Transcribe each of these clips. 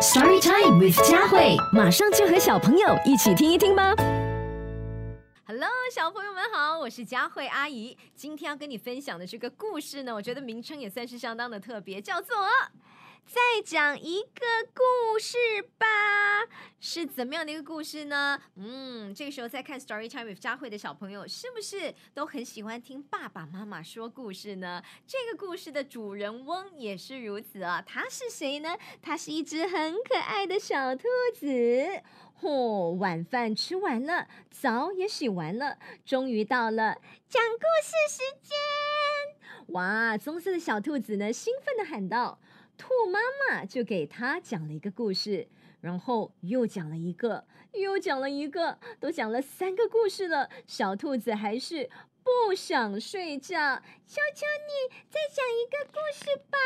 Story Time with 佳慧，马上就和小朋友一起听一听吧。Hello，小朋友们好，我是佳慧阿姨。今天要跟你分享的这个故事呢，我觉得名称也算是相当的特别，叫做《再讲一个故事吧》。是怎么样的一个故事呢？嗯，这个时候在看 Story Time with 佳慧的小朋友，是不是都很喜欢听爸爸妈妈说故事呢？这个故事的主人翁也是如此啊。他是谁呢？他是一只很可爱的小兔子。嚯、晚饭吃完了，澡也洗完了，终于到了讲故事时间！哇，棕色的小兔子呢，兴奋的喊道：“兔妈妈就给他讲了一个故事，然后又讲了一个，又讲了一个，都讲了三个故事了，小兔子还是不想睡觉。求求你，再讲一个故事吧！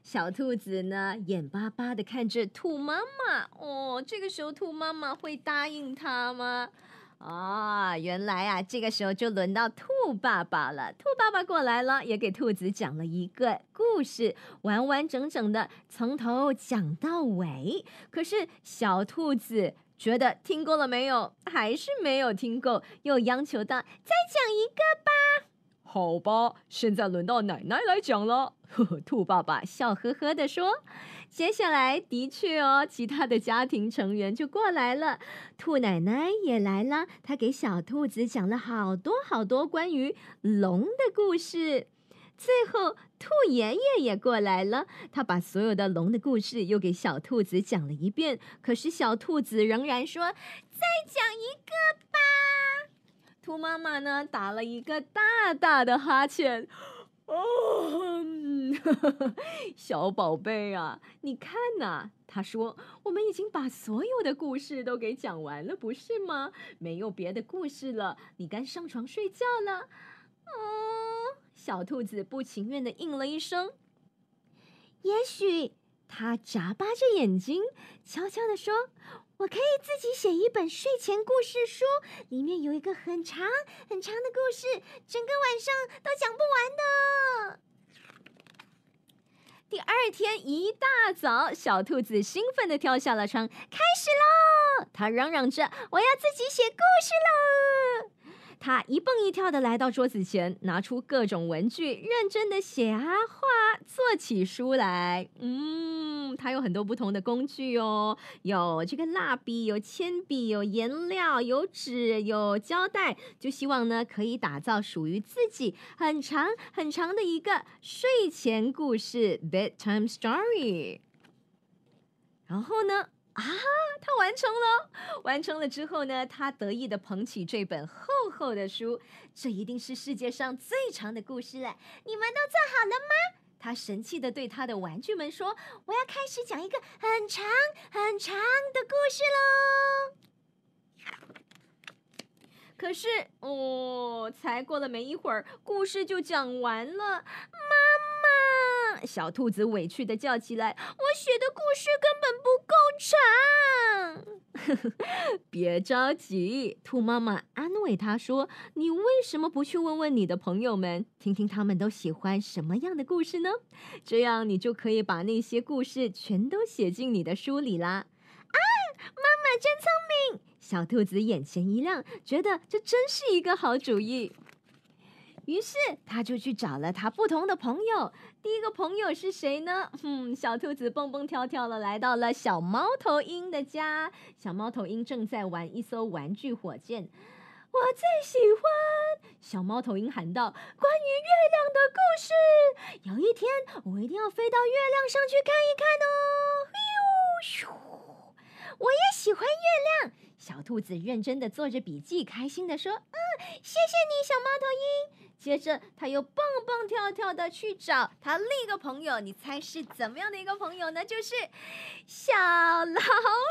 小兔子呢，眼巴巴的看着兔妈妈。哦，这个时候兔妈妈会答应它吗？哦，原来啊，这个时候就轮到兔爸爸了。兔爸爸过来了，也给兔子讲了一个故事，完完整整的从头讲到尾。可是小兔子觉得听够了没有？还是没有听够，又央求道：“再讲一个吧。”好吧，现在轮到奶奶来讲了。呵呵，兔爸爸笑呵呵的说：“接下来的确哦，其他的家庭成员就过来了，兔奶奶也来了，她给小兔子讲了好多好多关于龙的故事。最后，兔爷爷也过来了，他把所有的龙的故事又给小兔子讲了一遍。可是小兔子仍然说：‘再讲一个吧。’兔妈妈呢，打了一个大大的哈欠。哦，小宝贝啊，你看呐、他说：“我们已经把所有的故事都给讲完了，不是吗？没有别的故事了，你该上床睡觉了。”哦，小兔子不情愿的应了一声。也许他眨巴着眼睛，悄悄的说：“我可以自己写一本睡前故事书，里面有一个很长很长的故事，整个晚上都讲不完的。”第二天一大早，小兔子兴奋地跳下了床，开始喽！它嚷嚷着：“我要自己写故事喽！”他一蹦一跳的来到桌子前，拿出各种文具，认真的写啊画，做起书来。嗯，他有很多不同的工具哦，有这个蜡笔，有铅笔，有颜料，有纸，有胶带，就希望呢可以打造属于自己很长很长的一个睡前故事 （bedtime story）。然后呢？啊，他完成了！完成了之后呢，他得意的捧起这本厚厚的书，这一定是世界上最长的故事了。你们都做好了吗？他神气的对他的玩具们说：“我要开始讲一个很长很长的故事喽。”可是，哦，才过了没一会儿，故事就讲完了。妈妈，小兔子委屈的叫起来：“我写的故事根本不够长。”别着急，兔妈妈安慰他说：“你为什么不去问问你的朋友们，听听他们都喜欢什么样的故事呢？这样你就可以把那些故事全都写进你的书里啦。”啊，妈妈真聪明！小兔子眼前一亮，觉得这真是一个好主意。于是，他就去找了他不同的朋友。第一个朋友是谁呢？嗯，小兔子蹦蹦跳跳的来到了小猫头鹰的家。小猫头鹰正在玩一艘玩具火箭。我最喜欢！小猫头鹰喊道：“关于月亮的故事。有一天，我一定要飞到月亮上去看一看哦！”咻咻。我也喜欢月亮。小兔子认真的做着笔记，开心的说：“嗯，谢谢你，小猫头鹰。”接着，他又蹦蹦跳跳的去找他另一个朋友。你猜是怎么样的一个朋友呢？就是小老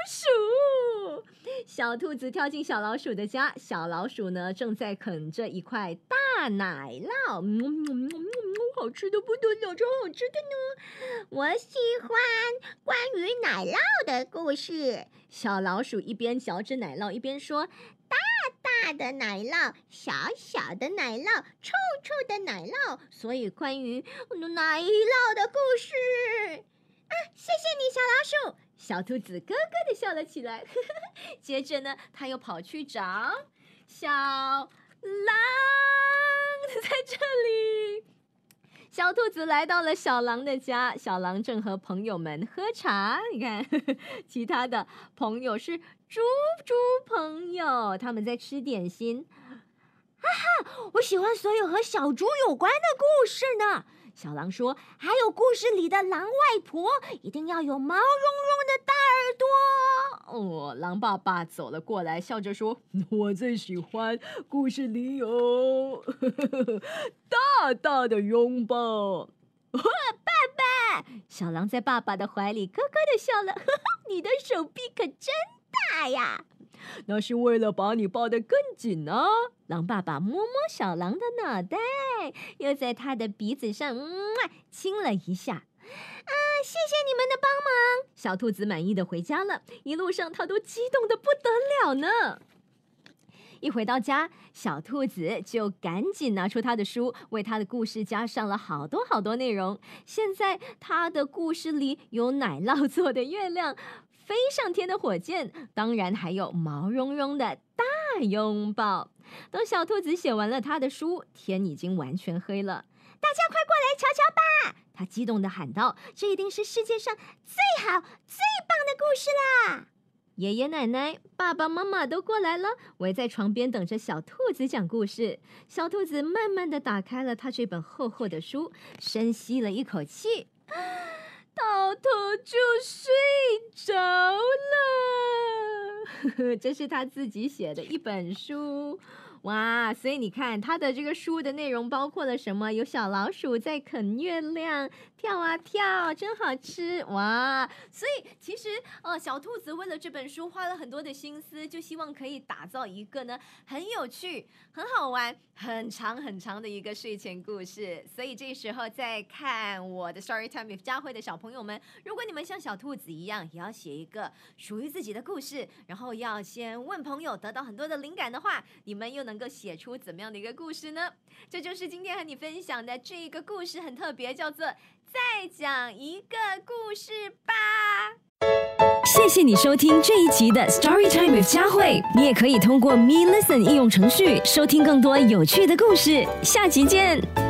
鼠。小兔子跳进小老鼠的家，小老鼠呢正在啃着一块大奶酪，嗯嗯嗯嗯，好吃的不得了，超好吃的呢。我喜欢关于奶酪的故事。小老鼠一边嚼着奶酪，一边说：“大大的奶酪，小小的奶酪，臭臭的奶酪，所以关于奶酪的故事。”啊，谢谢你，小老鼠。小兔子咯咯的笑了起来。接着呢，他又跑去找小狼，在这里。小兔子来到了小狼的家，小狼正和朋友们喝茶。你看，其他的朋友是猪猪朋友，他们在吃点心。哈哈，我喜欢所有和小猪有关的故事呢。小狼说：“还有故事里的狼外婆，一定要有毛茸茸的大耳朵。”狼爸爸走了过来，笑着说：“ 我最喜欢故事里有 大大的拥抱。”爸爸，小狼在爸爸的怀里咯咯的笑了。你的手臂可真大呀！那是为了把你抱得更紧呢。狼爸爸摸摸小狼的脑袋，又在他的鼻子上嗯亲了一下。啊，谢谢你们的帮忙！小兔子满意的回家了。一路上，它都激动的不得了呢。一回到家，小兔子就赶紧拿出他的书，为他的故事加上了好多好多内容。现在，他的故事里有奶酪做的月亮。飞上天的火箭，当然还有毛茸茸的大拥抱。等小兔子写完了他的书，天已经完全黑了。大家快过来瞧瞧吧！他激动的喊道：“这一定是世界上最好、最棒的故事啦！”爷爷奶奶、爸爸妈妈都过来了，围在床边等着小兔子讲故事。小兔子慢慢的打开了他这本厚厚的书，深吸了一口气。倒头就睡着了，这是他自己写的一本书。哇，所以你看，他的这个书的内容包括了什么？有小老鼠在啃月亮，跳啊跳，真好吃哇！所以其实，呃，小兔子为了这本书花了很多的心思，就希望可以打造一个呢很有趣、很好玩、很长很长的一个睡前故事。所以这时候在看我的 Story Time with 佳慧的小朋友们，如果你们像小兔子一样，也要写一个属于自己的故事，然后要先问朋友，得到很多的灵感的话，你们又。能能够写出怎么样的一个故事呢？这就是今天和你分享的这一个故事，很特别，叫做《再讲一个故事吧》。谢谢你收听这一集的 Story Time with 佳慧，你也可以通过 Me Listen 应用程序收听更多有趣的故事。下集见。